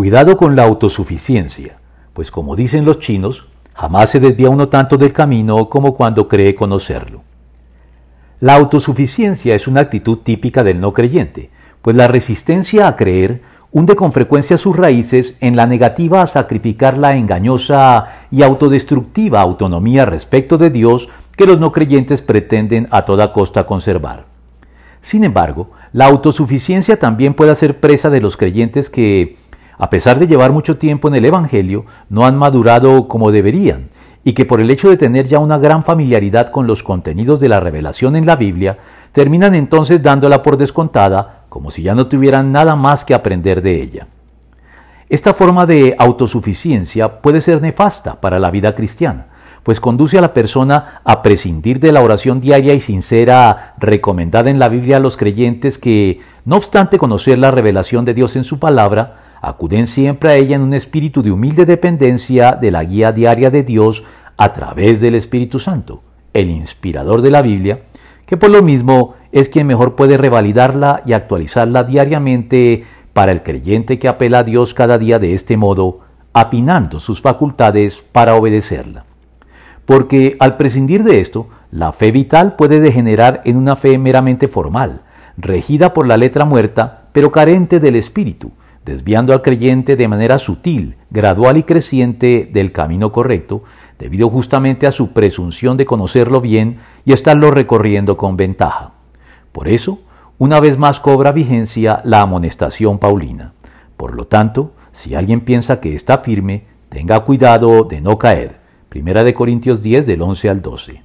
Cuidado con la autosuficiencia, pues como dicen los chinos, jamás se desvía uno tanto del camino como cuando cree conocerlo. La autosuficiencia es una actitud típica del no creyente, pues la resistencia a creer hunde con frecuencia sus raíces en la negativa a sacrificar la engañosa y autodestructiva autonomía respecto de Dios que los no creyentes pretenden a toda costa conservar. Sin embargo, la autosuficiencia también puede ser presa de los creyentes que, a pesar de llevar mucho tiempo en el Evangelio, no han madurado como deberían, y que por el hecho de tener ya una gran familiaridad con los contenidos de la revelación en la Biblia, terminan entonces dándola por descontada, como si ya no tuvieran nada más que aprender de ella. Esta forma de autosuficiencia puede ser nefasta para la vida cristiana, pues conduce a la persona a prescindir de la oración diaria y sincera recomendada en la Biblia a los creyentes que, no obstante conocer la revelación de Dios en su palabra, acuden siempre a ella en un espíritu de humilde dependencia de la guía diaria de Dios a través del Espíritu Santo, el inspirador de la Biblia, que por lo mismo es quien mejor puede revalidarla y actualizarla diariamente para el creyente que apela a Dios cada día de este modo, afinando sus facultades para obedecerla. Porque al prescindir de esto, la fe vital puede degenerar en una fe meramente formal, regida por la letra muerta, pero carente del espíritu, desviando al creyente de manera sutil, gradual y creciente del camino correcto, debido justamente a su presunción de conocerlo bien y estarlo recorriendo con ventaja. Por eso, una vez más cobra vigencia la amonestación paulina. Por lo tanto, si alguien piensa que está firme, tenga cuidado de no caer. Primera de Corintios 10 del 11 al 12.